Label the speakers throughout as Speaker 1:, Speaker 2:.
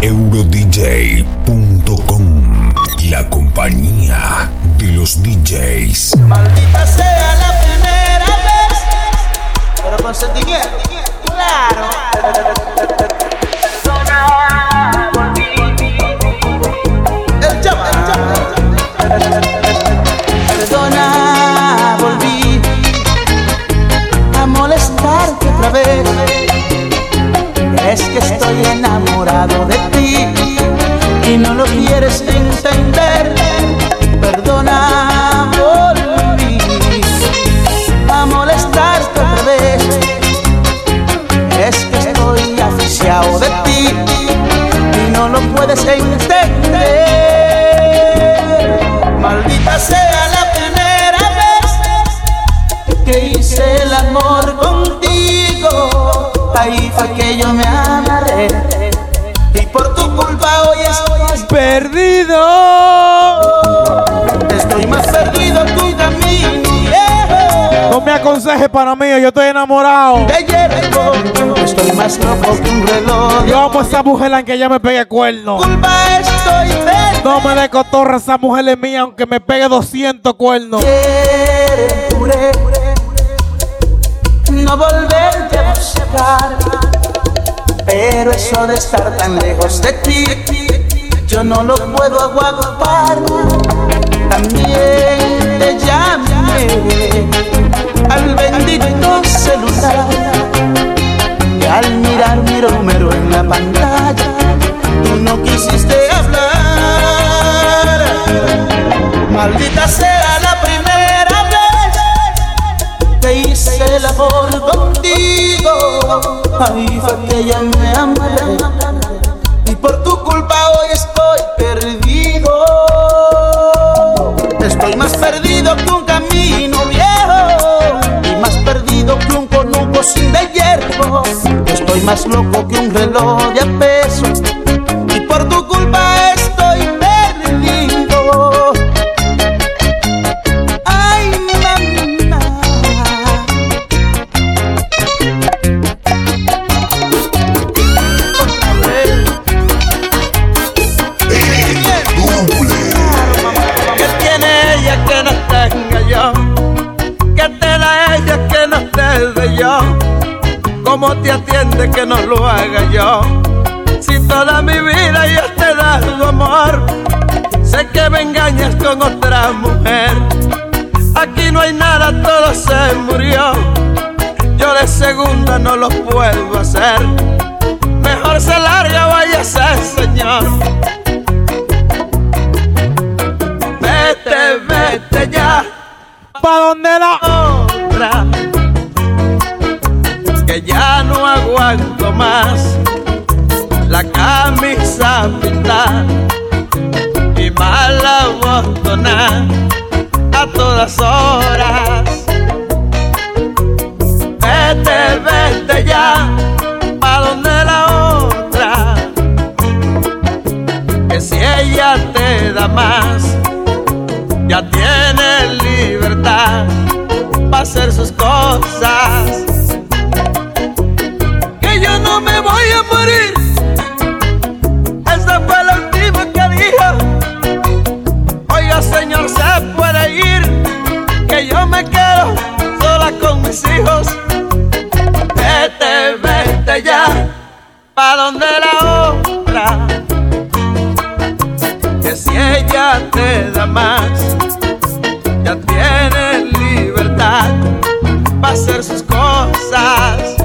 Speaker 1: eurodj.com, la compañía de los DJs.
Speaker 2: Maldita sea la primera vez, pero con sentimiento, claro. Perdona, volví a molestarte otra vez. Es que estoy enamorado de ti y no lo quieres entender. Perdona, volví a molestarte otra vez. Es que estoy aficiado de ti y no lo puedes entender. Maldita sea la primera vez que hice el amor contigo. Ahí fue que yo me
Speaker 3: Perdido.
Speaker 2: Estoy más perdido un camino viejo.
Speaker 3: No me aconseje para mí, yo estoy enamorado.
Speaker 2: De hierro, estoy más loco que un reloj.
Speaker 3: Yo amo a esa mujer aunque ella me pegue cuerno.
Speaker 2: Culpa estoy de
Speaker 3: No me dé cotorra, esa mujer es mía aunque me pegue 200 cuernos.
Speaker 2: querer, juré no volverte a buscar. Pero eso de estar tan lejos de ti, yo no lo puedo aguantar. También te llamé al bendito celular. Y al mirar mi número en la pantalla, tú no quisiste hablar. Maldita sea la primera vez que hice el amor contigo. Ahí fue que ya me amaré. Por tu culpa hoy estoy perdido. Estoy más perdido que un camino viejo. Y más perdido que un conuco sin de hierro. Estoy más loco que un reloj de con otra mujer. Aquí no hay nada, todo se murió. Yo de segunda no lo puedo hacer. Mejor se larga, váyase, señor. Vete, vete ya
Speaker 3: ¿Pa dónde la.?
Speaker 2: otra que ya no aguanto más la camisa pintada y mala botona a todas horas. Vete vete ya pa donde la otra que si ella te da más me quedo sola con mis hijos. Vete, vete ya. Pa' donde la otra que si ella te da más, ya tiene libertad para hacer sus cosas.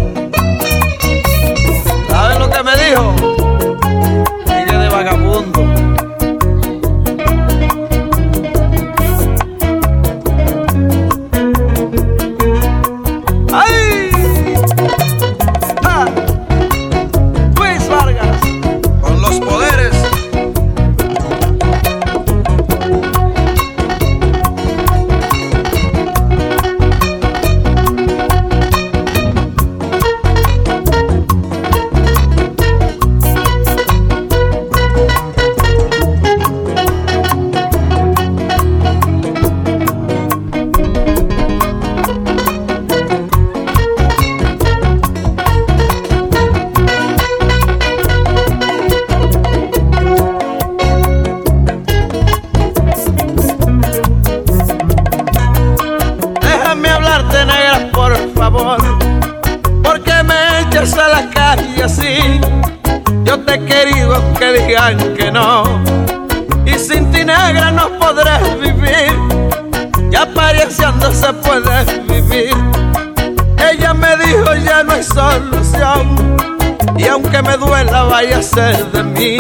Speaker 2: De
Speaker 4: mí.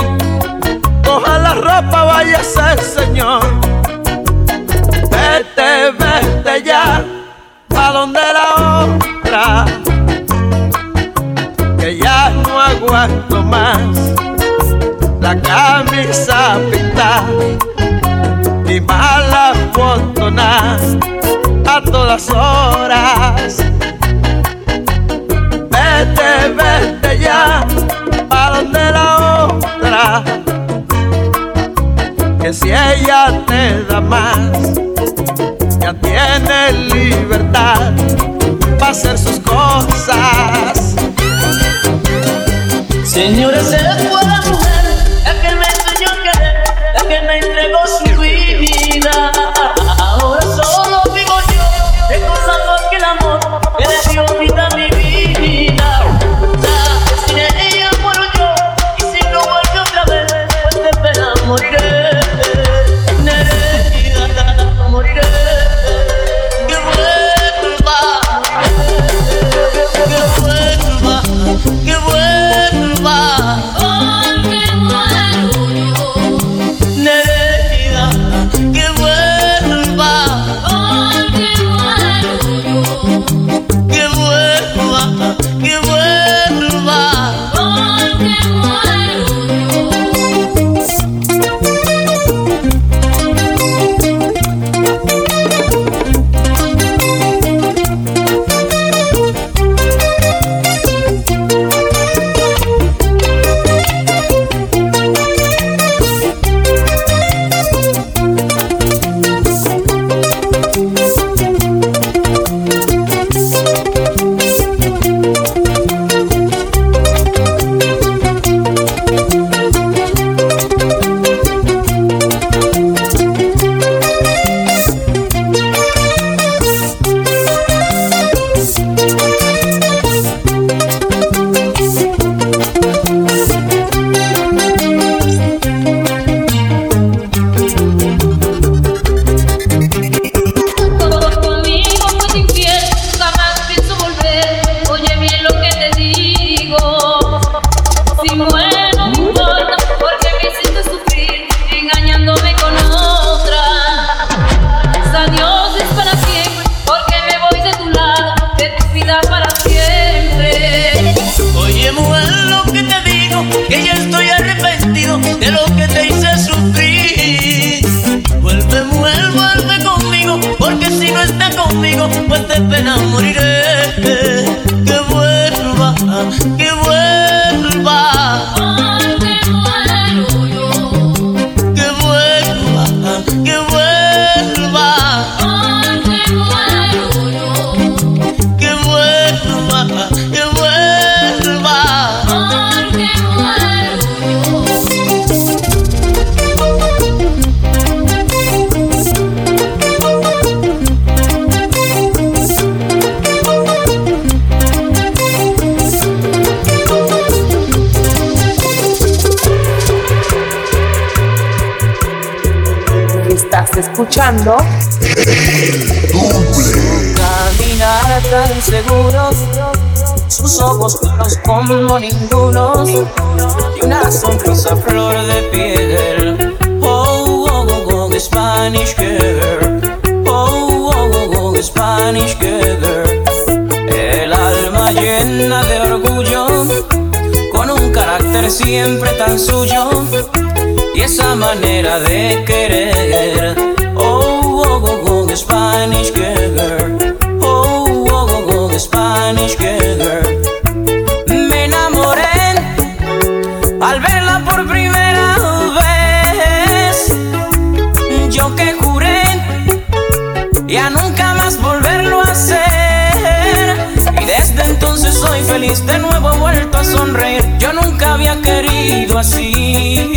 Speaker 4: Coja la ropa, ser señor. Vete, vete ya, a donde la otra que ya no aguanto más la camisa pintada y malas botonas a todas horas. Si ella te da más ya tiene libertad para hacer sus cosas.
Speaker 5: Señora, se manera de querer. Oh, oh, oh, oh, Spanish girl. Oh, oh, oh, oh, Spanish girl. Me enamoré al verla por primera vez. Yo que juré ya nunca feliz, de nuevo he vuelto a sonreír. Yo nunca había querido así.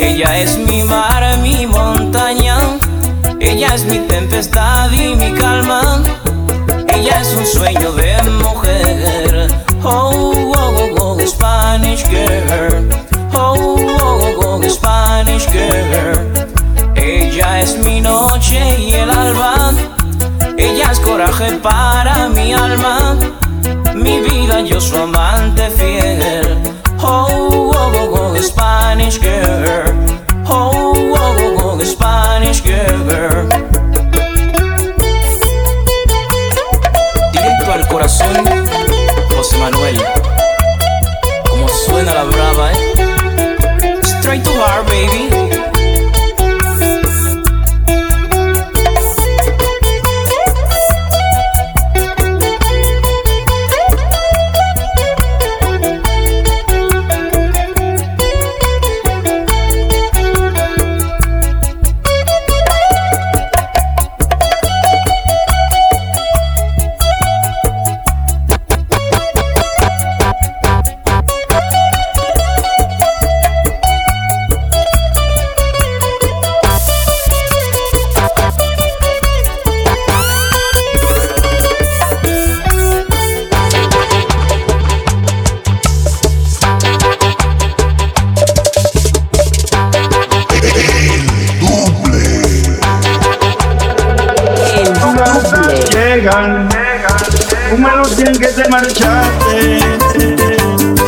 Speaker 5: Ella es mi mar, mi montaña. Ella es mi tempestad y mi calma. Ella es un sueño de mujer. Oh, oh, oh, oh Spanish girl. Oh, oh, oh, Spanish girl. Ella es mi noche y el alba. Ella es coraje para mi alma yo
Speaker 6: su amante fiel. Oh, oh, oh, oh,
Speaker 7: Spanish girl. Oh, oh, oh, oh, Spanish girl. Directo al corazón,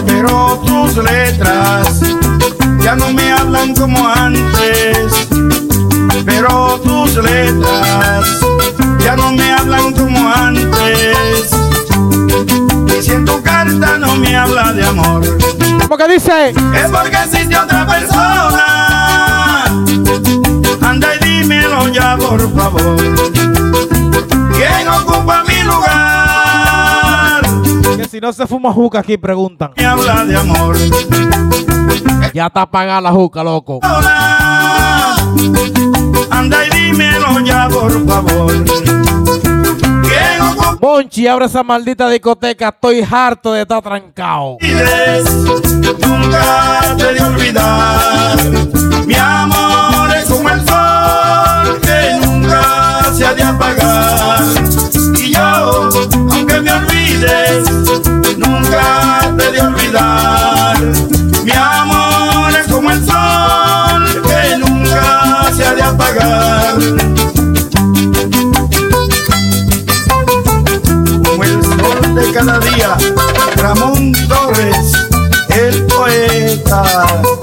Speaker 6: pero tus letras ya no me hablan como antes, pero tus letras ya no me hablan como antes, y si en tu carta no me habla de amor,
Speaker 3: ¿Cómo que dice?
Speaker 6: es porque existe otra persona, anda y dímelo ya por favor. ¿Quién ocupa mi lugar?
Speaker 3: Si no se fuma juca aquí, preguntan.
Speaker 6: Me habla de amor.
Speaker 3: Ya está apagada la juca, loco.
Speaker 6: Hola, anda y dímelo ya, por favor. ¿Quién ocupa
Speaker 3: Monchi, abre esa maldita discoteca. Estoy harto de estar trancado.
Speaker 6: Nunca te de olvidar. Mi amor es como el sol que nunca se ha de apagar. Y yo, aunque me olvides, nunca te de olvidar. Mi amor es como el sol que nunca se ha de apagar. como el sol de cada día. Ramón Torres, el poeta.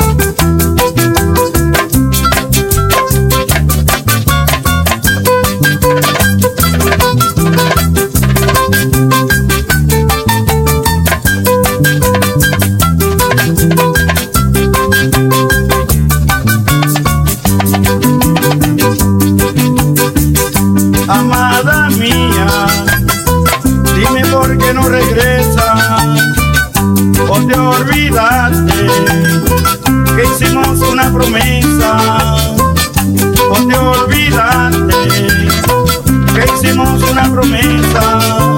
Speaker 6: Qué no regresas o te olvidaste que hicimos una promesa o te olvidaste que hicimos una promesa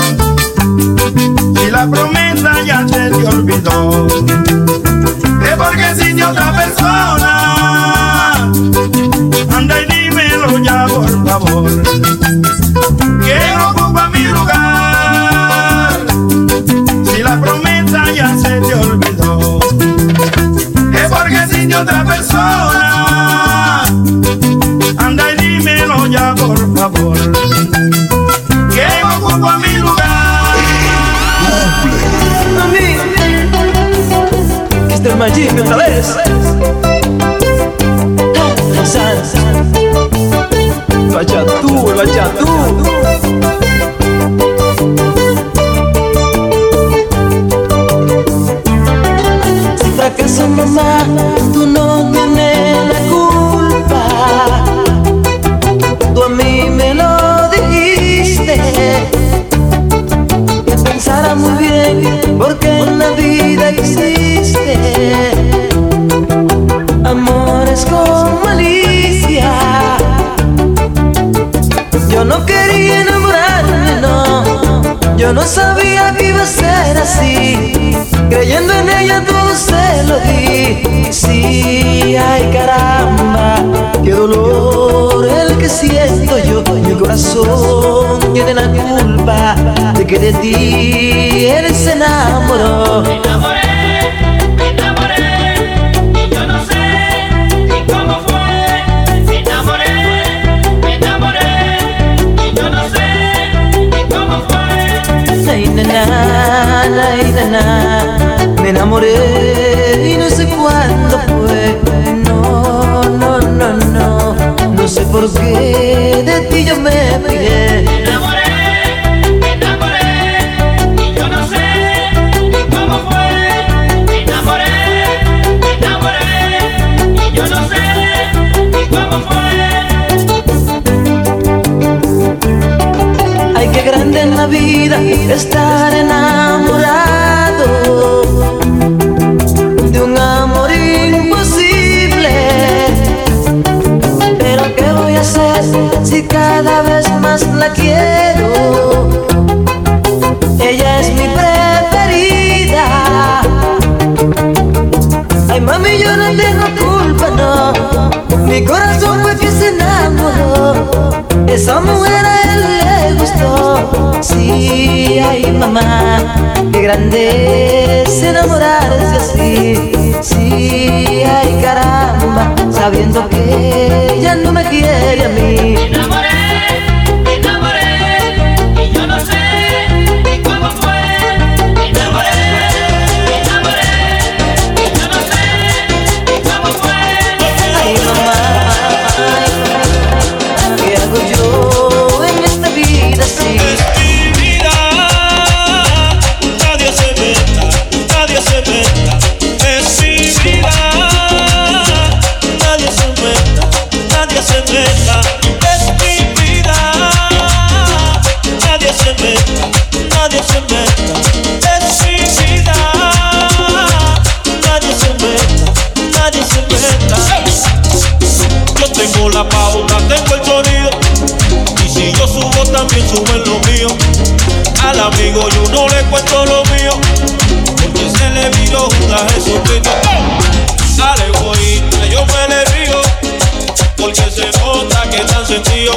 Speaker 8: Yo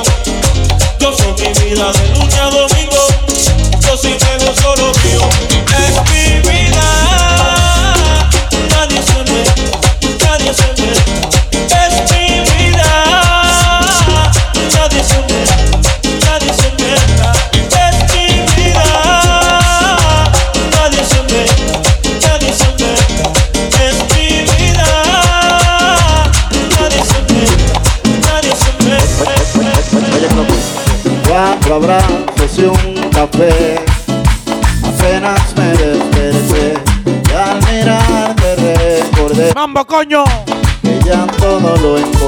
Speaker 9: soy mi vida de lucha domingo. Yo
Speaker 10: soy coño.
Speaker 11: Ella todo lo entiende.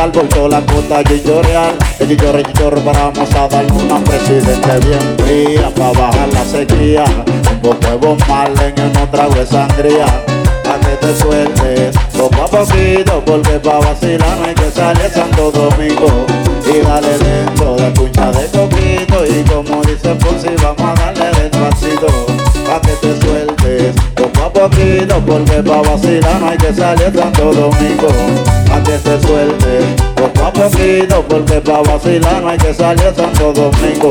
Speaker 11: sal, la cota chichorreal. De chichorre, chichorre, vamos a dar una presidente bien fría para bajar la sequía. Los huevos malen en un trago de sangría. Pa' que te suelte, poco a poquito, porque pa' vacilar no hay que salir Santo Domingo. Y dale dentro de cuña de coquito y como dice por porque pa' vacilar no hay que salir tanto domingo. A que se suelte poco a poquito porque pa' vacilar no hay que salir tanto domingo.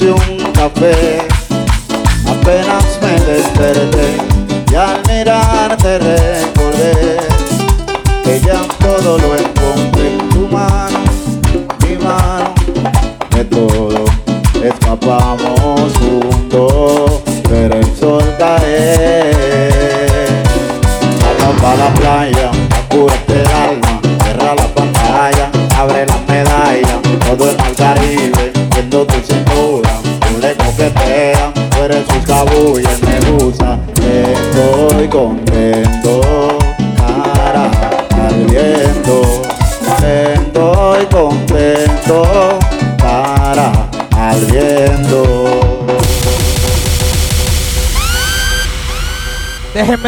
Speaker 3: seu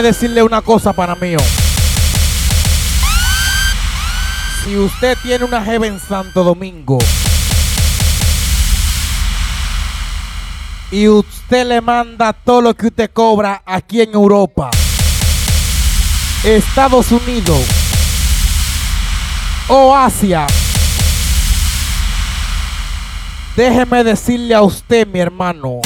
Speaker 3: Decirle una cosa para mí. Si usted tiene una jeva en Santo Domingo y usted le manda todo lo que usted cobra aquí en Europa, Estados Unidos o Asia, déjeme decirle a usted, mi hermano,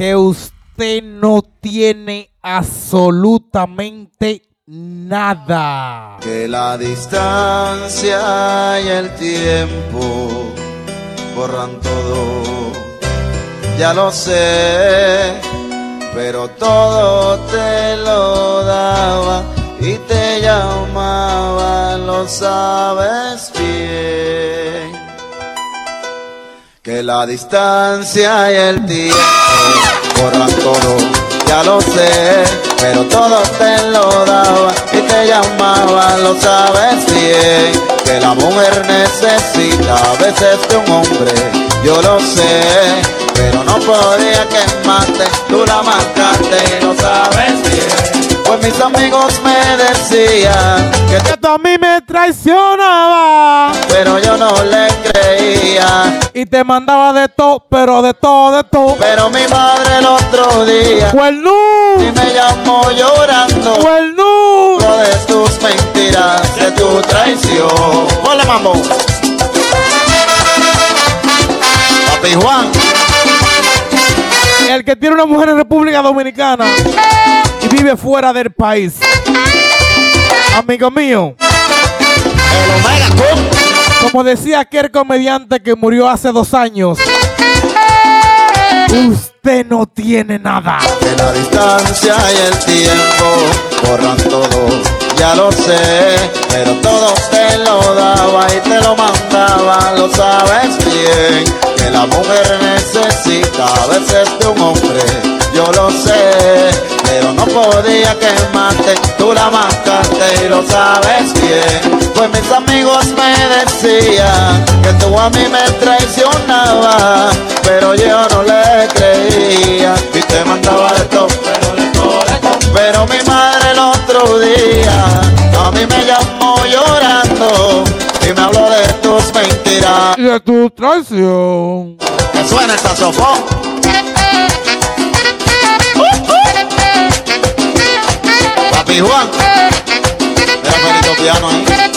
Speaker 3: que usted no tiene absolutamente nada.
Speaker 11: Que la distancia y el tiempo borran todo. Ya lo sé, pero todo te lo daba y te llamaba, lo sabes bien. Que la distancia y el tiempo todo, ya lo sé, pero todo te lo daba y te llamaba, lo sabes bien. Que la mujer necesita a veces de un hombre, yo lo sé, pero no podía quemarte, tú la marcaste y lo sabes bien. Pues mis amigos me decían que
Speaker 3: tú a mí me traicionaba
Speaker 11: pero yo no le creía.
Speaker 3: y te mandaba de todo, pero de todo, de todo.
Speaker 11: Pero mi madre el otro día
Speaker 3: ¡Cuernú!
Speaker 11: y me llamó llorando
Speaker 3: ¡Cuernú!
Speaker 11: Lo de tus mentiras, de tu traición. Hola, mambo. Papi Juan,
Speaker 3: El que tiene una mujer en República Dominicana y vive fuera del país. Amigo mío, como decía aquel comediante que murió hace dos años, usted no tiene nada.
Speaker 11: Que la distancia y el tiempo borran todo, ya lo sé, pero todo te lo daba y te lo mandaba, lo sabes bien. Que la mujer necesita a veces de un hombre, yo lo sé, pero no podía quemarte, tú la marcaste y lo sabes bien. Pues mis amigos me decían que tú a mí me traicionabas, pero yo no le creía. Y te mandaba de todo, pero mi madre el otro día a mí me llamó llorando mentiras.
Speaker 3: Y de tu traición.
Speaker 11: Que suena el saxofón. Papi Juan. Mira Felito Piano ahí.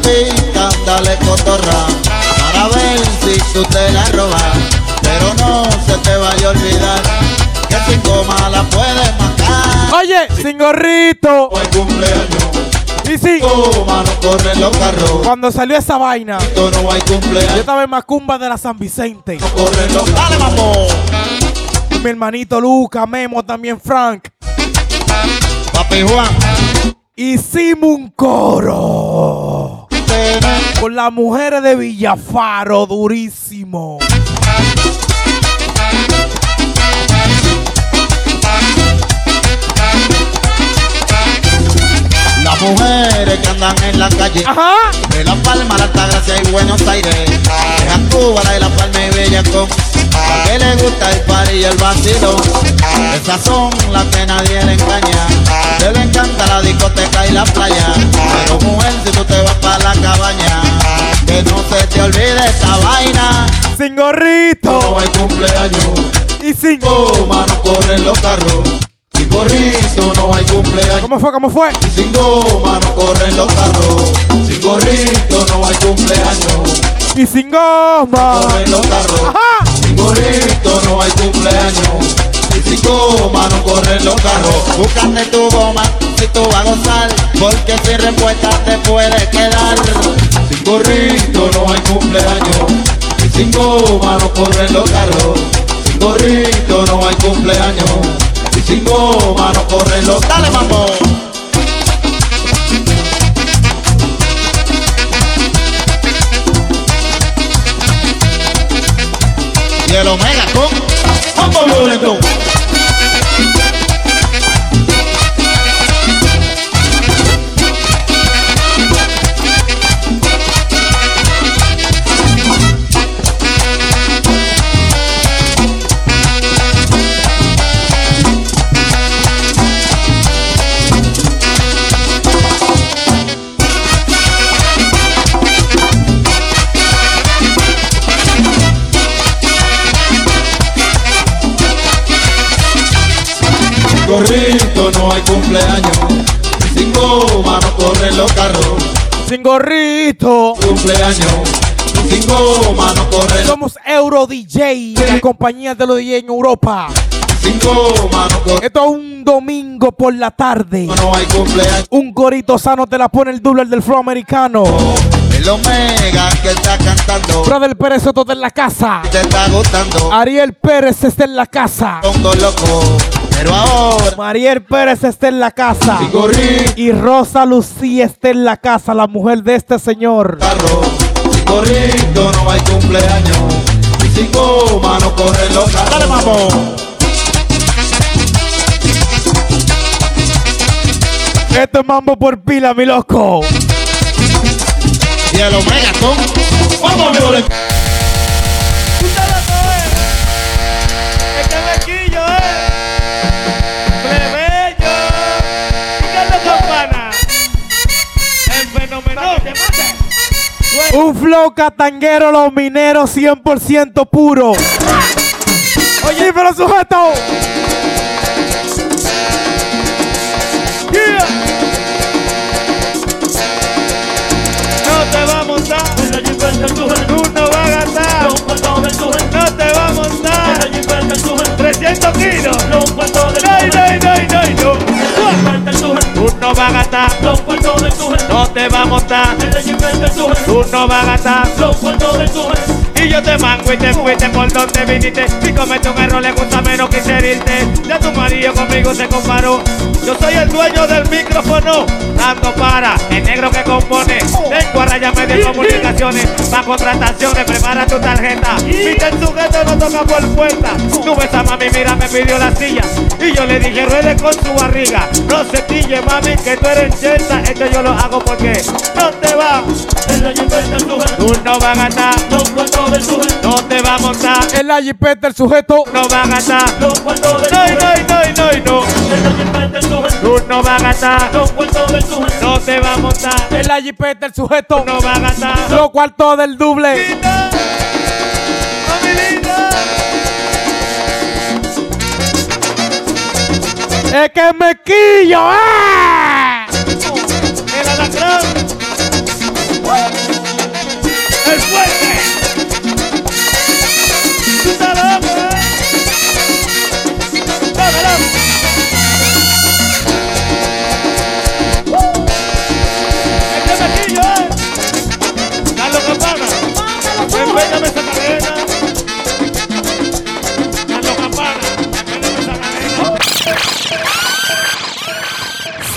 Speaker 11: Pista, dale cotorra, para ver si tú te la robas. Pero no se te vaya a olvidar, que sin goma la puedes matar.
Speaker 3: Oye, sin gorrito.
Speaker 11: Hoy cumpleaños,
Speaker 3: Y sí,
Speaker 11: goma no corren los carros.
Speaker 3: cuando salió esa vaina,
Speaker 11: Esto no hay
Speaker 3: yo
Speaker 11: cumpleaños,
Speaker 3: estaba en Macumba de la San Vicente.
Speaker 11: no corren los Dale, mambo.
Speaker 3: Mi hermanito Luca, Memo, también Frank.
Speaker 11: Papi Juan,
Speaker 3: Hicimos un coro. Con las mujeres de Villafaro, durísimo.
Speaker 11: las mujeres que andan en la calle.
Speaker 3: Ajá.
Speaker 11: De La Palma, La Altagracia y Buenos Aires. De Cuba, la de La Palma y Bellacón. A que le gusta el party y el vacilo. Esas son las que nadie le engaña. Se le encanta la discoteca y la playa. Pero mujer, si tú te vas para la cabaña, que no se te olvide esta vaina.
Speaker 3: Sin gorrito.
Speaker 11: No hay cumpleaños.
Speaker 3: Y sin.
Speaker 11: Goma no corren los carros. Sin gorrito no hay cumpleaños.
Speaker 3: ¿Cómo fue? ¿Cómo fue?
Speaker 11: Sin goma no corren los carros. Sin gorrito no hay cumpleaños.
Speaker 3: Y sin goma.
Speaker 11: Corren los carros.
Speaker 3: Ajá.
Speaker 11: Sin gorrito no hay cumpleaños. Y sin goma no corren los carros. Búscate tu goma si tú vas a gozar. Porque sin respuesta te puede quedar. Sin gorrito no hay cumpleaños. Y sin goma no corren los carros. Sin gorrito no hay cumpleaños. Y sin goma no corren los Dale, mambo. Y el Omega con Mambo Violento. Sin
Speaker 3: gorrito.
Speaker 11: Cumpleaños. Sin goma no corren los
Speaker 3: Somos Euro DJ, la compañía de los DJ en Europa.
Speaker 11: Sin goma no corren
Speaker 3: Esto es un domingo por la tarde.
Speaker 11: no hay cumpleaños.
Speaker 3: Un gorito sano te la pone el doble del flow americano.
Speaker 11: El Omega que está cantando.
Speaker 3: Brother Pérez Soto está en la casa.
Speaker 11: Te está gustando.
Speaker 3: Ariel Pérez está en la casa.
Speaker 11: Pongo loco. Pero ahora.
Speaker 3: Mariel Pérez está en la casa. Y Rosa Lucía está en la casa, la mujer de este señor.
Speaker 11: carro. Sin gorrito no hay cumpleaños. Y sin goma no corren los carros. Dale, mambo.
Speaker 3: Esto es mambo por pila, mi loco.
Speaker 11: Y el Omega Mambo Violento.
Speaker 3: Un flow catanguero, los mineros 100% puro. Oye, pero sujeto.
Speaker 12: Yeah. No te va a. Tú no vas a gastar. No te va a montar. 300 kilos. No, no, no, no, no. Tú no vas a gastar. No te va a montar. Tú no vas a gastar. Y yo te mango y te fuiste por donde viniste. Si cometes un error, le gusta menos que herirte. Ya tu marido conmigo se comparó. Yo soy el dueño del micrófono. Dando para el negro que compone. Tengo a raya media comunicaciones. Para contrataciones, prepara tu tarjeta. Viste el sujeto, no toca por puerta. Tu esa mami, mira, me pidió la silla. Y yo le dije, ruede con su barriga. No se pille, mami, que tú eres cheta. Esto yo lo hago porque no te va. Tú no vas a gastar. No te va a montar.
Speaker 3: El la jipeta, el sujeto.
Speaker 12: No va a gastar. No, no, no, no, no. Tú no vas a gastar. No te va a montar.
Speaker 3: El la jipeta, el sujeto cuartos.
Speaker 12: No va a gastar.
Speaker 3: Los cuartos del doble. Linda, linda. Es que es mequillo, ¡ah!
Speaker 12: ¡El alacrán! ¡El fuego!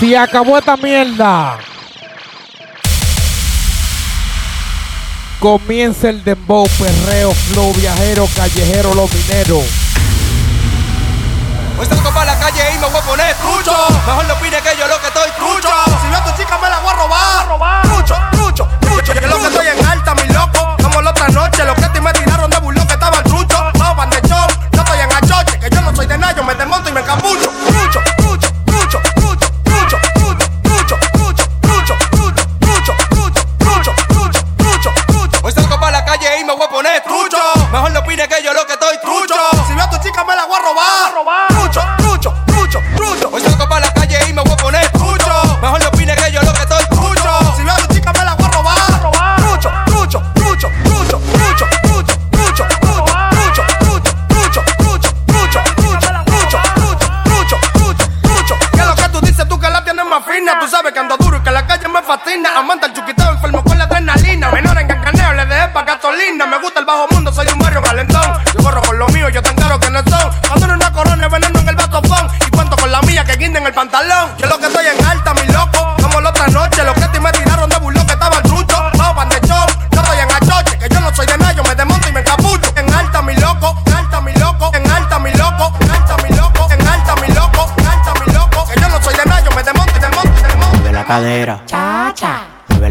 Speaker 3: Si acabó esta mierda. Comienza el dembow, perreo, flow, viajero, callejero, los mineros.
Speaker 13: Hoy salgo para la calle y me voy a poner trucho. Mejor no opine que yo lo que estoy trucho. Si veo a tu chica me la voy a robar. Trucho, trucho, trucho. Que lo que estoy en alta, mi loco. Como la otra noche, los que te me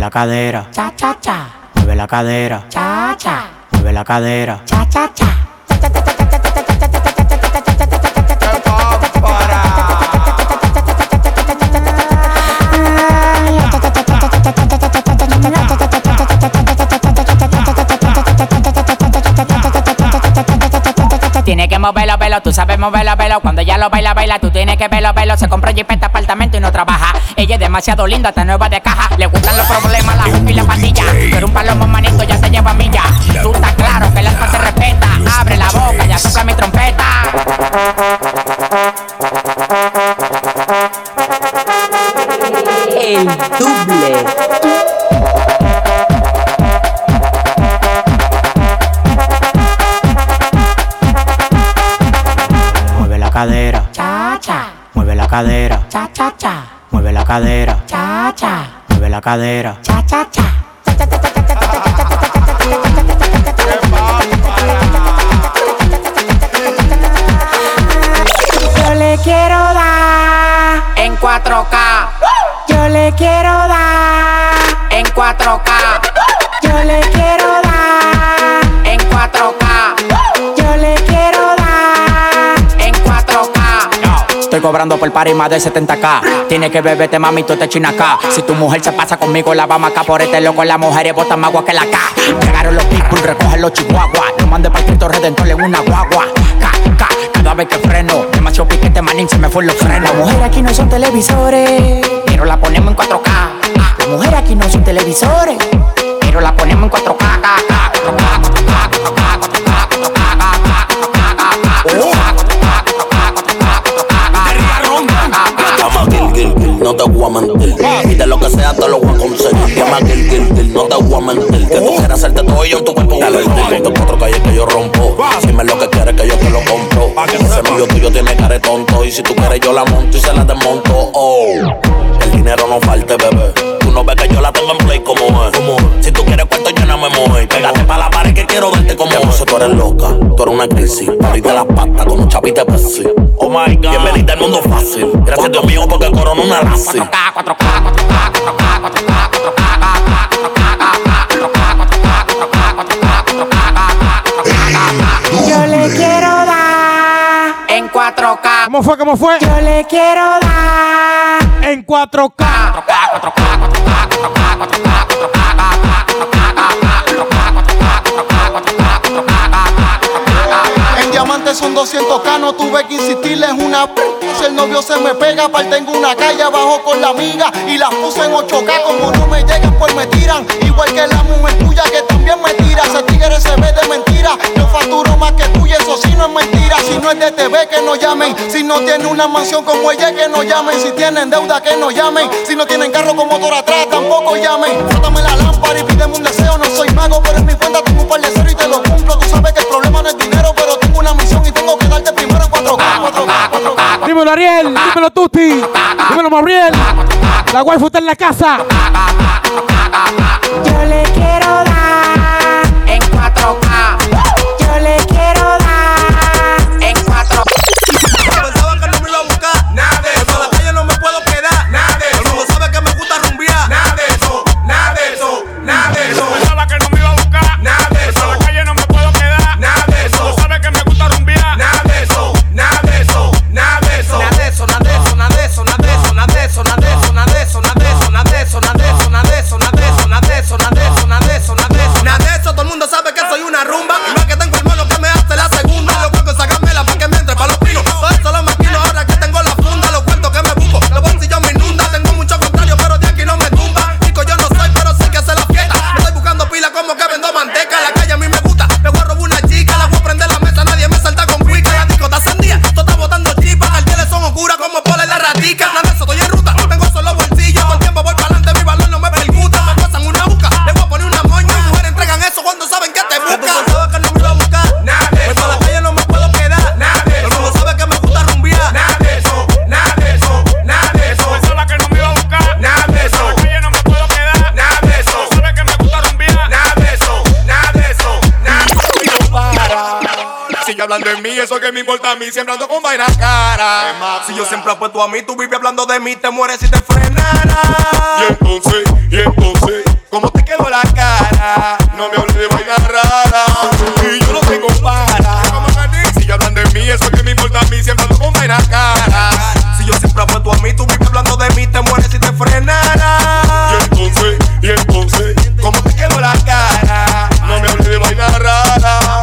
Speaker 13: la
Speaker 14: cadera. Cha, cha, cha. Mueve la cadera. Cha, cha. Mueve la cadera. Cha, cha, cha.
Speaker 1: Tienes que moverlo, velo, tú sabes moverlo, velo. Cuando ella lo baila, baila, tú tienes que verlo, velo. Se compró jipeta, apartamento y no trabaja. Ella es demasiado linda, está nueva de. Le gustan los problemas, la juca y la pastilla. Pero un palomo manito ya se lleva milla. Tú estás claro que el alfa se respeta. Abre la boca, ya toca mi trompeta.
Speaker 8: El doble.
Speaker 14: Mueve la cadera. Cha, cha. Mueve la cadera. Cha, cha, cha. Mueve la cadera. Cha, cha. Mueve la cadera. Cha, cha, cha.
Speaker 1: Yo le quiero dar en 4K. Yo le quiero dar en 4K. Yo le quiero
Speaker 14: Estoy cobrando por party más de 70k. Tienes que beberte, mami, tú te china acá. Si tu mujer se pasa conmigo, la vamos acá por este loco. Las mujeres botan más agua que la K. Llegaron los people, recogen los chihuahuas. Lo mandé para el Cristo Redentor en una guagua. Ca, cada vez que freno. Demasiado piquete, manín, se me fue los frenos.
Speaker 1: Las mujeres aquí no son televisores,
Speaker 14: Pero la ponemos en 4K.
Speaker 1: las mujeres aquí no son televisores.
Speaker 14: Pero la ponemos en 4K. K, K, 4K,
Speaker 15: Mío tuyo tiene cara de tonto. Y si tú quieres, yo la monto y se la desmonto. Oh, el dinero no falte, bebé. Tú no ves que yo la tengo en play como es. Si tú quieres cuarto, yo no me muevo. Pégate pa' la pared que quiero verte como es. tú eres loca, tú eres una crisis. Ahorita las patas con un chapite Pepsi. Oh my God, bienvenida al mundo fácil. Gracias Dios mío porque corona una lazi.
Speaker 14: 4K, 4K, 4K, 4K,
Speaker 3: ¿Cómo fue? ¿Cómo fue?
Speaker 1: Yo le quiero dar
Speaker 3: En 4K.
Speaker 16: En diamantes son 200k, no tuve que insistirle, es una p. Si el novio se me pega, pal tengo una calle abajo con la amiga y las puse en 8k. Como no me llegan, pues me tiran. Igual que la mujer tuya que también me tira. Ese tigre se ve de mentira. Yo facturo más que tú y eso sí no es mentira. Si no es de TV, que no llamen. Si no tiene una mansión como ella, que no llamen. Si tienen deuda, que no llamen. Si no tienen carro con motor atrás, tampoco llamen. Frótame la lámpara y pídeme un deseo. No soy mago, pero en mi cuenta tengo un par de cero y te lo cumplo. Tú sabes que el problema no es dinero, pero tengo una misión y tengo que darte primero en 4K, 4K, 4K.
Speaker 3: Dímelo Ariel, dímelo Tuti, dímelo Mariel. La waifu está en la casa.
Speaker 13: Yo le quiero dar
Speaker 17: hablando de mí, eso que me importa a mí, siempre ando con vaina cara.
Speaker 18: Si yo siempre apuesto a mí, tú vives hablando de mí, te mueres si te frenara.
Speaker 17: Y entonces, y entonces, ¿cómo te quedó la cara? No me hables de vaina rara. Y yo no tengo para. Sigue hablando de mí, eso que me importa a mí, siempre ando con vaina cara.
Speaker 18: Si yo siempre apuesto a mí, tú vives hablando de mí, te mueres si te frenara.
Speaker 17: Y entonces, y entonces, ¿cómo te quedó la cara? No me hables de vaina rara.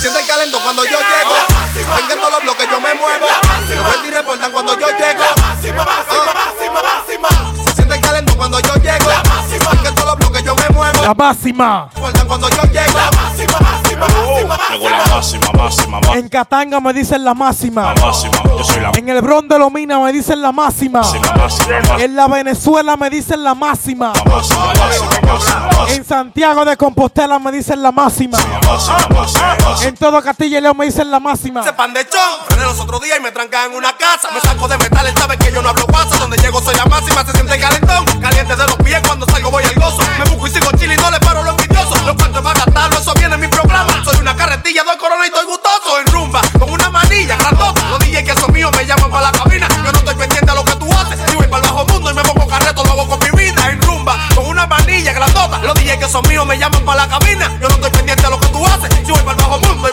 Speaker 18: Se siente calento cuando yo llego. Venga todos los bloques, yo me muevo. Los y reportan cuando yo llego. Se siente calento cuando yo llego. Venga todos los bloques, yo me muevo.
Speaker 3: La máxima.
Speaker 18: Reportan cuando yo llego.
Speaker 19: Llegó la máxima, máxima, máxima.
Speaker 3: En Katanga me dicen la máxima.
Speaker 19: máxima. Yo soy la
Speaker 3: En el Bron de Lomina me dicen la máxima.
Speaker 19: máxima, máxima, máxima.
Speaker 3: En la Venezuela me dicen la máxima.
Speaker 19: máxima, máxima, máxima.
Speaker 3: En Santiago de Compostela me dicen la máxima. En todo Castilla y León me dicen la máxima.
Speaker 18: Ese pan de chon. Frené los otros días y me trancan en una casa. Me saco de metal, él sabe que yo no hablo guasa. Donde llego soy la máxima, se siente calentón. Caliente de los pies cuando salgo voy al gozo. Me busco y sigo chile y no le paro. Los Soy una carretilla, doy corona y estoy gustoso. En rumba, con una manilla grandota. Los DJ que son míos me llaman para la cabina. Yo no estoy pendiente a lo que tú haces. Si voy para el bajo mundo y me pongo carreto, lo hago con mi vida. En rumba, con una manilla grandota. Los DJ que son míos me llaman para la cabina. Yo no estoy pendiente a lo que tú haces. Si voy para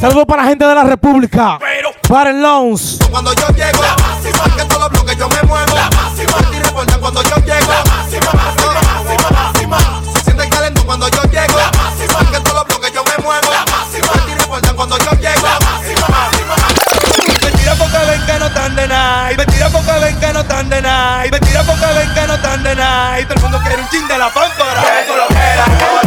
Speaker 3: Saludos para la gente de la República. Para el Loans.
Speaker 18: Cuando yo llego, la máxima. Que todos los bloques yo me muevo. La máxima. Y reportan cuando yo llego. La máxima, máxima, máxima, máxima. Se siente calento cuando yo llego. La máxima. Que todos los bloques yo me muevo. La máxima. Y reportan cuando yo llego. La máxima, máxima.
Speaker 20: Mentira porque ven que no están de nada.
Speaker 13: porque ven que no están de night. Me tira porque ven que no están de night. Todo el mundo quiere un chin de la pámpara. Eso lo que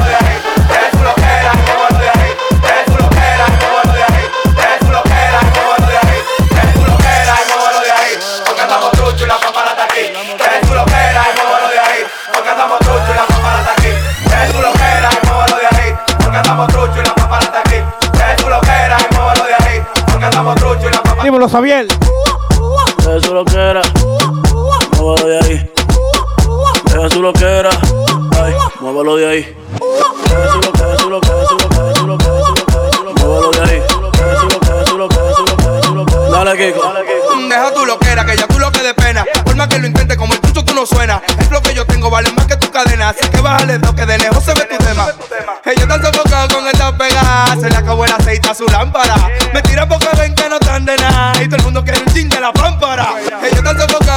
Speaker 13: su lámpara. Me tiran porque ven que no están de nada. Y todo el mundo quiere un ching de la pámpara. Ellos.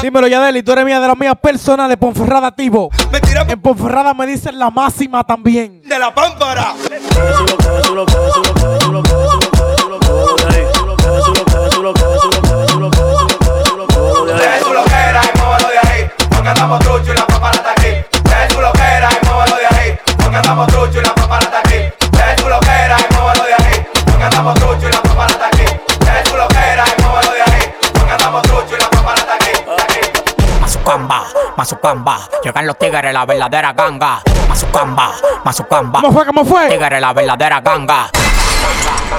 Speaker 3: Dímelo, Yadeli, tú eres mía de las mías personales, Ponferrada Tivo. Me En Ponferrada me dicen la máxima también.
Speaker 13: De la pámpara. Porque andamos trucho y la papá está aquí. De ahí. Porque.
Speaker 14: Mazucamba, llegan los tigres, la verdadera ganga. Mazucamba, Mazucamba.
Speaker 3: ¿Cómo fue? ¿Cómo fue?
Speaker 14: Tigres, la verdadera ganga.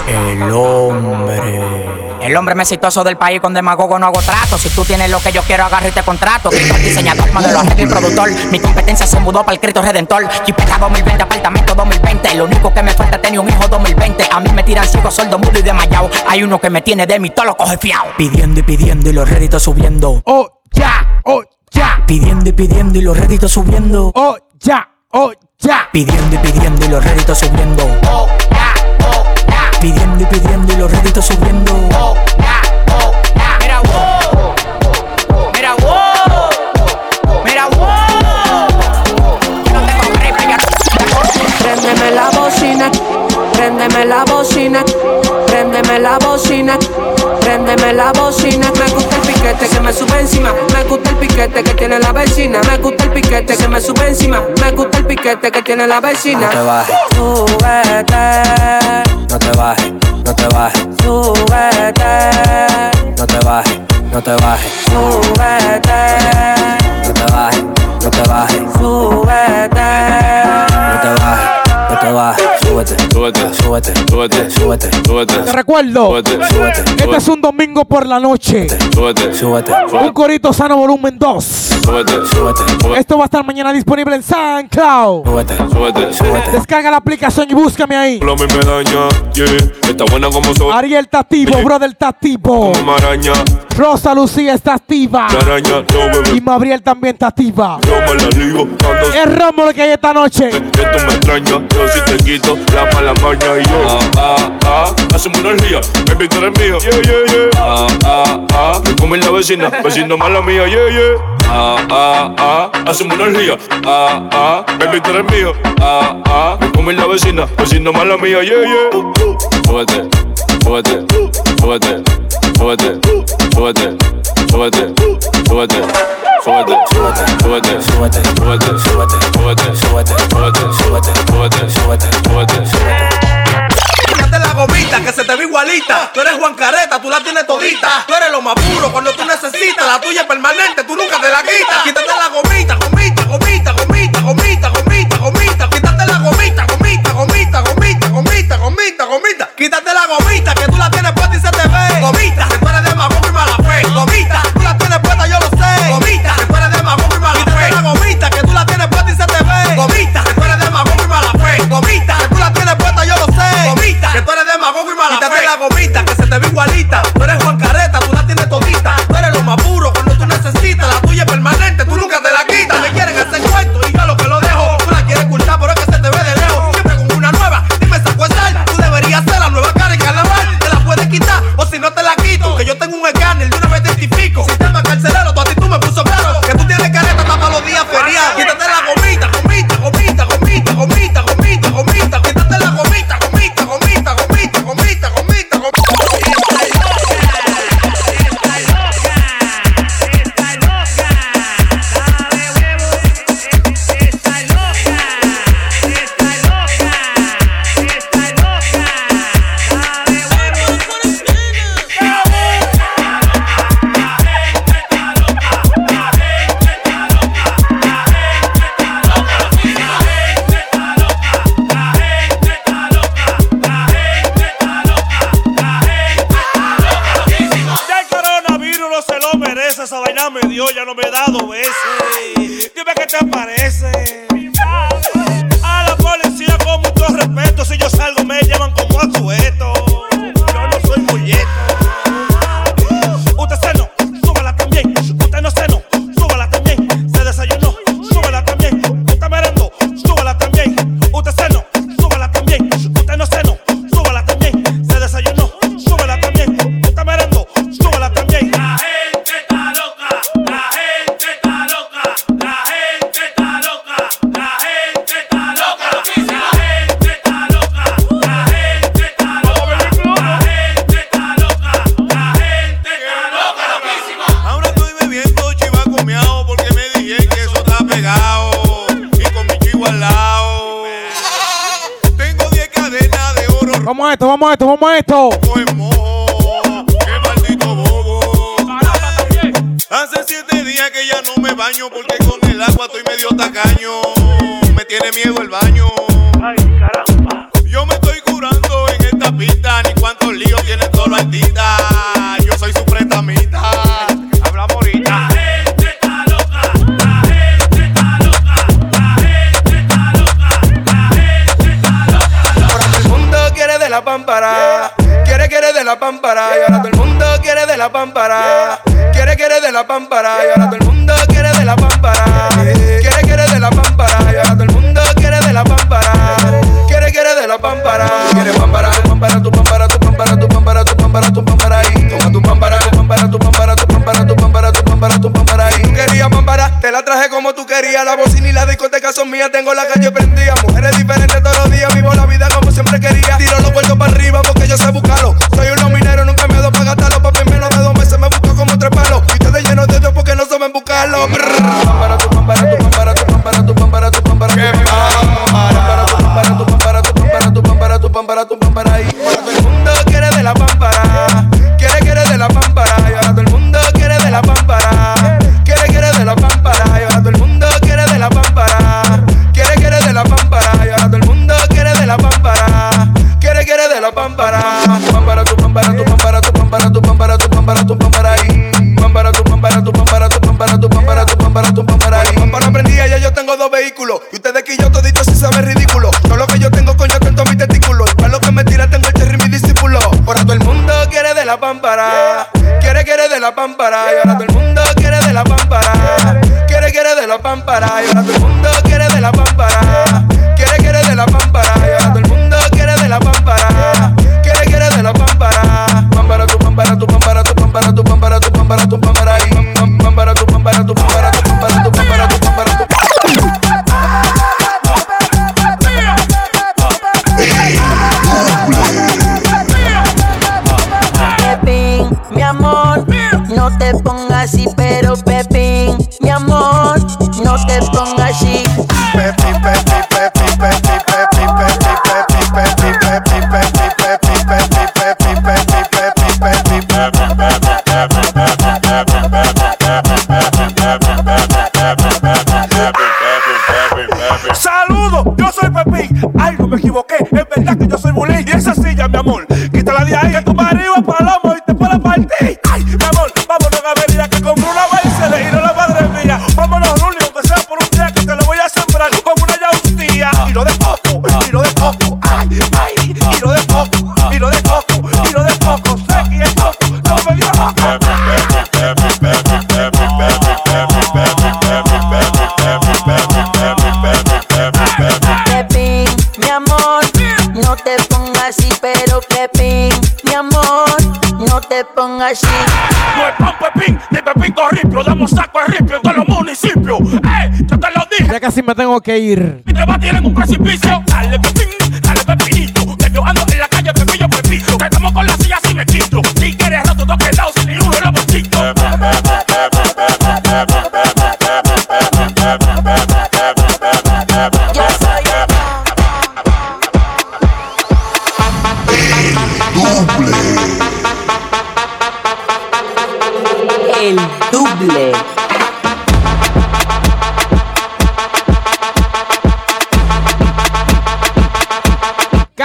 Speaker 14: El hombre. El hombre más exitoso del país con demagogo no hago trato. Si tú tienes lo que yo quiero, agarro y te contrato. Diseñador, modelo, arreglo y productor. Mi competencia se mudó para el Cristo Redentor. Jipeta 2020, apartamento 2020. Lo único que me falta es tener un hijo 2020. A mí me tiran ciego, sordo, mudo y desmayado. Hay uno que me tiene de mí, todo lo coge fiao. Pidiendo y pidiendo y los réditos subiendo.
Speaker 3: Oh, ya, oh, ya.
Speaker 14: Pidiendo y pidiendo y los réditos subiendo.
Speaker 3: Oh, ya, oh, ya.
Speaker 14: Pidiendo y pidiendo y los réditos subiendo.
Speaker 13: Oh, ya, oh, ya.
Speaker 14: Pidiendo y pidiendo y los réditos subiendo.
Speaker 13: Oh, ya, oh, ya.
Speaker 14: Mira, wow. Mira, wow. Mira, wow. Yo no tengo gripe, ya
Speaker 8: Préndeme la bocina, préndeme la bocina, préndeme la bocina, préndeme la bocina. Me sube encima, me gusta el piquete que tiene la vecina, me gusta el piquete que me sube encima, me gusta el piquete que tiene la vecina.
Speaker 14: No te bajes.
Speaker 8: Súbete,
Speaker 14: No te bajes, no te bajes,
Speaker 8: súbete,
Speaker 14: no te bajes, no te bajes,
Speaker 8: súbete,
Speaker 14: no te bajes, no te bajes,
Speaker 8: súbete.
Speaker 14: no te bajes, te bajes, súbete, súbete, súbete, súbete, súbete, súbete,
Speaker 3: Te recuerdo,
Speaker 14: súbete, súbete,
Speaker 3: este es un domingo por la noche.
Speaker 14: súbete, súbete,
Speaker 3: Un corito sano volumen 2.
Speaker 14: súbete, súbete,
Speaker 3: Esto va a estar mañana disponible en SoundCloud.
Speaker 14: súbete, súbete, súbete.
Speaker 3: Descarga la aplicación y búscame ahí.
Speaker 17: Lo me daña, yeah. Está buena como soy.
Speaker 3: Ariel está activo, brother está activo.
Speaker 17: Como araña,
Speaker 3: Rosa Lucía está activa.
Speaker 17: no.
Speaker 3: Y Mabriel también está activa.
Speaker 17: Yo me la sé
Speaker 3: Es Romo lo que hay esta noche.
Speaker 17: que tú me extrañas. Yo si te quito la mala maña y yo. Ah, ah, ah. Hacemos una energía, baby, tú eres mío. Yeah, yeah, yeah. Ah, ah, ah. Me come la vecina, vecino mala mía, yeah, yeah. Ah, ah, ah. Hacemos una energía. Ah, ah. Baby, tú eres mío. Ah, ah. Me come la vecina, vecino mala mía, yeah, yeah. Súbete, súbete, súbete, súbete,
Speaker 13: la gomita que se te ve igualita. Tú eres Juan Careta, tú la tienes todita. Tú eres lo más puro cuando tú necesitas. La tuya es permanente, tú nunca te la quitas. Quítate la gomita, gomita, gomita, gomita, gomita, gomita, gomita. Quítate la gomita, gomita, gomita, gomita, gomita, gomita, gomita. Quítate la gomita
Speaker 20: esto, vamos a esto, vamos a esto.
Speaker 18: Y ustedes que yo todito si sabe ridículo. Todo lo que yo tengo, coño, tanto mis testículos. Para lo que me tira, tengo el cherry, mi discípulo. Ahora todo el mundo quiere de la pámpara. Quiere, quiere de la pámpara. Y ahora todo el mundo quiere de la pámpara. Quiere, quiere de la pámpara. Y ahora todo el mundo
Speaker 20: tengo que ir.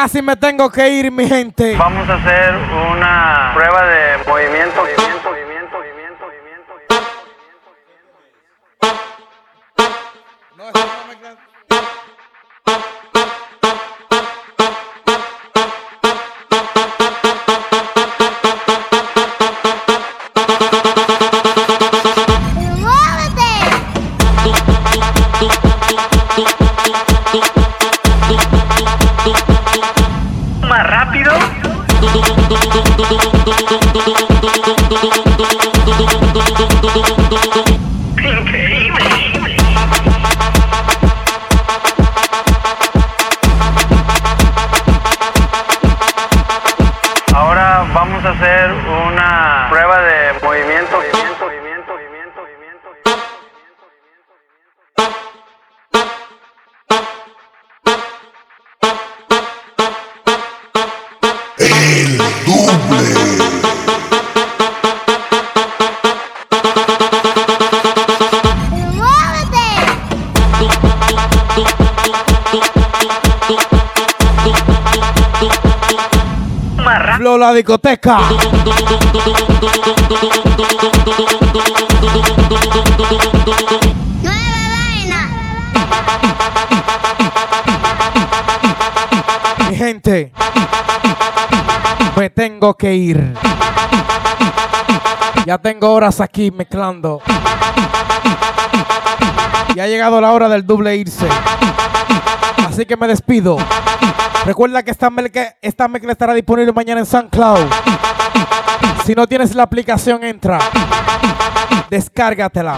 Speaker 20: casi me tengo que ir, mi gente.
Speaker 21: Vamos a hacer una prueba de movimiento
Speaker 3: Mi gente, me tengo que ir. Ya tengo horas aquí mezclando. Ya ha llegado la hora del doble irse. Así que me despido. Recuerda que esta mezcla, esta estará disponible mañana en SoundCloud. Si no tienes la aplicación, entra. Descárgatela.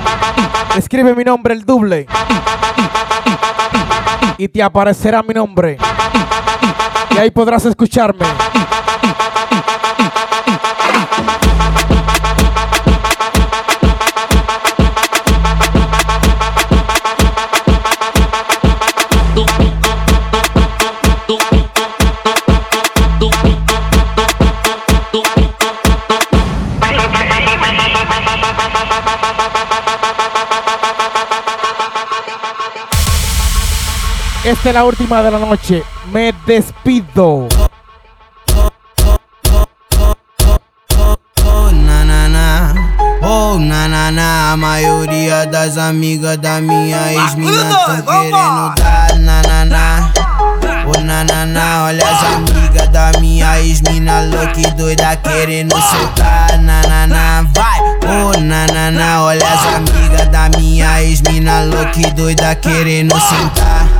Speaker 3: Escribe mi nombre, el doble. Y te aparecerá mi nombre. Y ahí podrás escucharme. Esta es la última de la noche. Me despido.
Speaker 22: na na na. Oh, na na na, a maioria das amigas da minha ex-mina tão querendo dar na na na. Oh, na na na, olha as amigas da minha ex-mina louca e doida querendo soltar na na na. Vai, oh, na na na, olha as amigas da minha ex-mina louca e doida querendo sentar.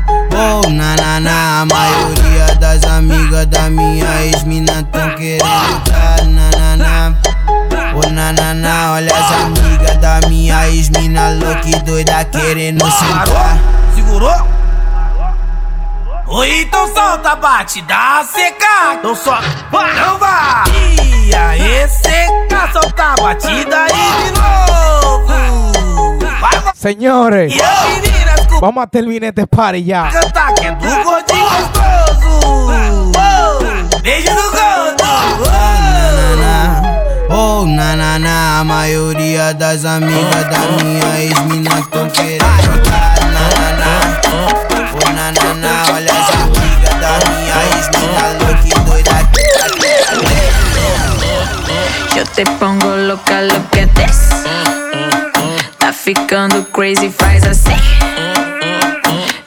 Speaker 22: Oh, na na na. A maioria das amigas da minha ex-mina tão querendo dar na na na. Oh, na na na. Olha as amigas da minha ex-mina louca e doida querendo sentar.
Speaker 23: Segurou? Oi, então solta a batida seca. Então só não vai. E aí, seca, solta a batida aí de novo. Vai, E meninas com
Speaker 3: vamos a terminar este party ya.
Speaker 23: cantar que é do gordinho gostoso. Beijo do gordo.
Speaker 22: Oh, na na na, a maioria das amigas da minha ex-mina tão querendo dar na na na. Oh, na na na, olha as amigas da minha ex-mina louca e doida.
Speaker 24: Yo te pongo loca, lo que des. Tá ficando crazy, faz assim.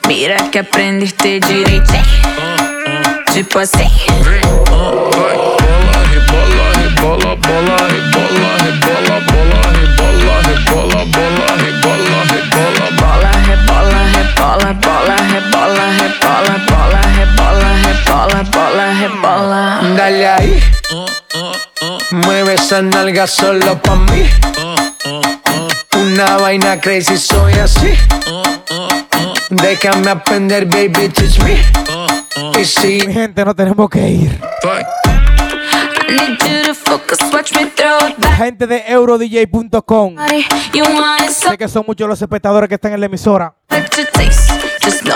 Speaker 24: Mira que aprendiste direitinho. Tipo assim.
Speaker 25: Rebola, bola, rebola, rebola, bola, rebola, rebola, bola, rebola, rebola,
Speaker 24: Bola, rebola, rebola, bola, rebola, rebola, bola, rebola, rebola, bola, rebola.
Speaker 8: Dale ahí. Mueve esa nalga solo pa' mí. Una vaina crazy, soy así. Déjame aprender, baby, teach me. Y si
Speaker 3: Mi gente, no tenemos que ir.
Speaker 24: I need you to focus, watch me throw it
Speaker 3: La gente de eurodj.com. Sé que son muchos los espectadores que están en la emisora,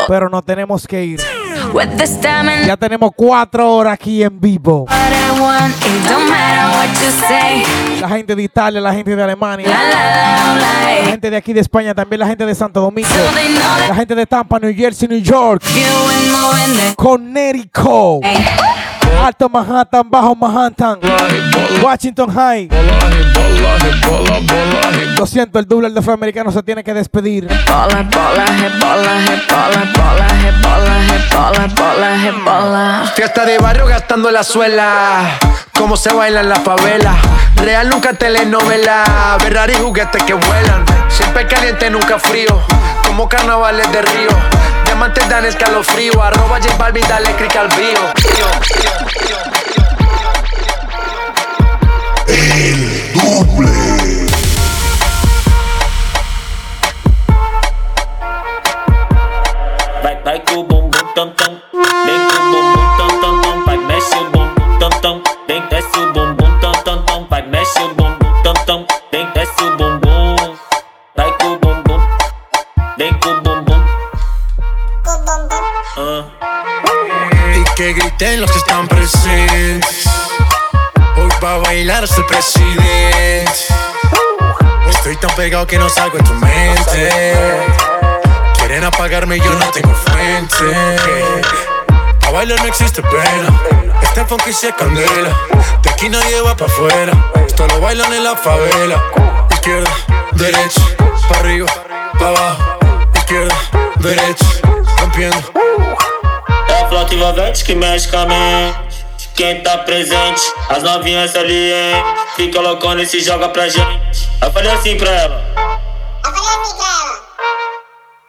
Speaker 3: pero no tenemos que ir. Ya tenemos cuatro horas aquí en vivo. La gente de Italia, la gente de Alemania,
Speaker 24: La
Speaker 3: gente de aquí de España, también la gente de Santo Domingo, la gente de Tampa, New Jersey, New York. Connecticut, Alto Manhattan, Bajo Manhattan, Washington High. Lo siento, el doble de afroamericano se tiene que despedir.
Speaker 8: Fiesta de barrio gastando la suela.
Speaker 26: como se baila en la favela. Real nunca telenovela, Ferrari juguetes que vuelan. Siempre caliente, nunca frío, como carnavales de río. Diamantes dan escalofrío, arroba J Balvin, dale click al bio.
Speaker 27: Vai, vai com o bumbum tam tam. Vem com o bumbum tam tam tam. Vai, mexe o bumbum tam tam. Vem, desce o bumbum tam tam tam. Vai, mexe o bumbum tam tam.
Speaker 26: Y que griten los que están presentes. Hoy va a bailar hasta el presidente. Estoy tan pegado que no salgo en tu mente. Quieren apagarme y yo no tengo fuente. A bailar no existe pena. Este funky se candela. De aquí nadie va pa' afuera. Esto lo bailan en la favela. Izquierda, derecha, pa' arriba, pa' abajo. Izquierda, derecha,
Speaker 27: É a flauta envolvente que mexe com a mente. Quem tá presente, as novinhas ali, hein? Fica loucona e se joga pra gente. Eu falei assim pra ela. Eu falei assim pra ela.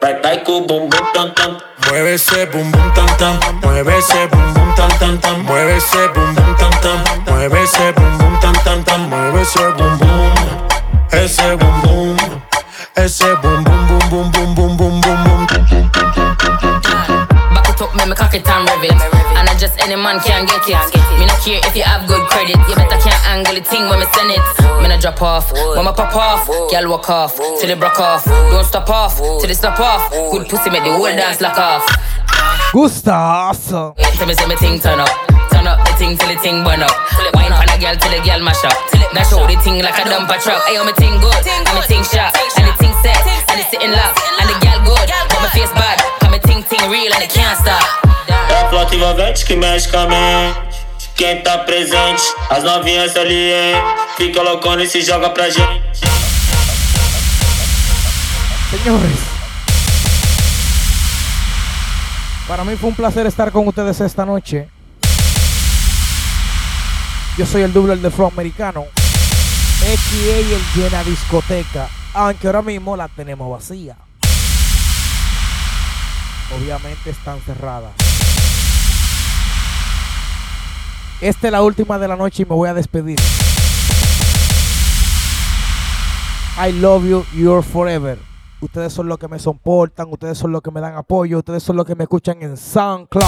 Speaker 27: Vai, vai com o bumbum tam tam.
Speaker 26: Mueve esse bumbum tan tan, Mueve esse bumbum tan tan tan, Mueve esse bumbum tan tan, Mueve esse bumbum tan tan tan, Mueve esse bumbum. Esse bumbum. Esse bumbum bum bum bum bum bum bum.
Speaker 28: Me cock it and rev it. And I just any man can get it. Me not care if you have good credit. You better can't angle the thing when me send it. Me not drop off, when me pop off. Girl walk off, till it broke off. Don't stop off, till it stop off. Good pussy make the whole dance lock off.
Speaker 3: Gustazo.
Speaker 28: Tell me say me thing turn up. Turn up the thing till the thing burn up. Wine on a girl till the girl mash up. That show the thing like a dumper truck. Ayo, me thing good, and me thing sharp, and the thing set, and the sitting lock, and the girl good, but my face bad. Thing thing real and it can't stop.
Speaker 27: É a flota envolvente que mexe com a mente. Quem tá presente, as novinhas ali, hein? Fica loucona e se joga pra gente.
Speaker 3: Señores, para mí fue un placer estar con ustedes esta noche. Yo soy el doble del flow americano, a.k.a. el llena discoteca, aunque ahora mismo la tenemos vacía. Obviamente están cerradas. Esta es la última de la noche y me voy a despedir. I love you, you're forever. Ustedes son los que me soportan, ustedes son los que me dan apoyo, ustedes son los que me escuchan en SoundCloud.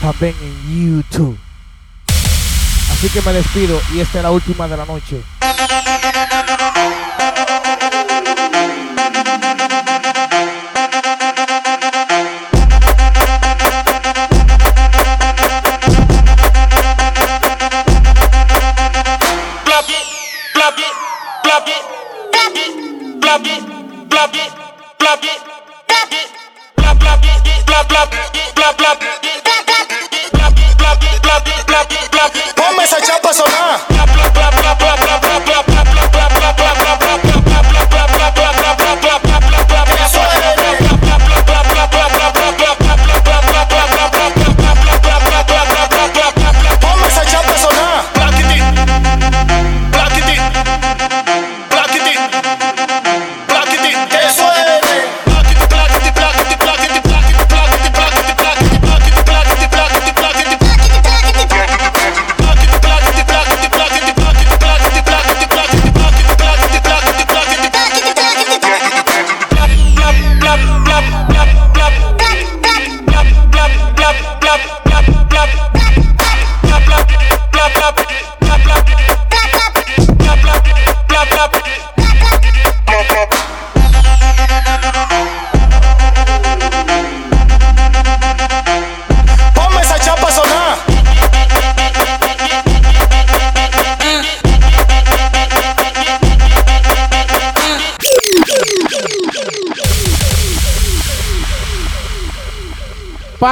Speaker 3: También en YouTube. Así que me despido y esta es la última de la noche.
Speaker 26: Ponme esa chapa sonar.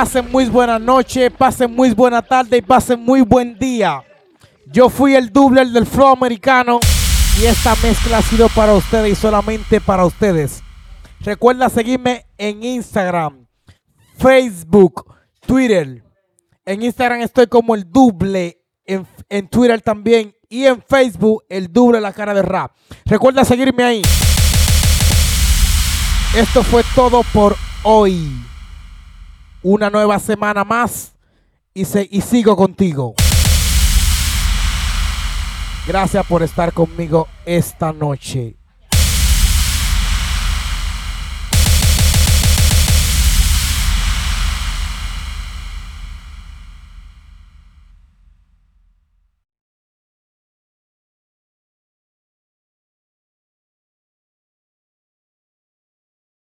Speaker 3: Pasen muy buena noche, pasen muy buena tarde y pasen muy buen día. Yo fui el doble del flow americano y esta mezcla ha sido para ustedes y solamente para ustedes. Recuerda seguirme en Instagram, Facebook, Twitter, En Instagram estoy como el Double. En, en Twitter también. Y en Facebook, el Double La Cara de Rap. Recuerda seguirme ahí. Esto fue todo por hoy. Una nueva semana más. Y, se- y sigo contigo. Gracias por estar conmigo esta noche.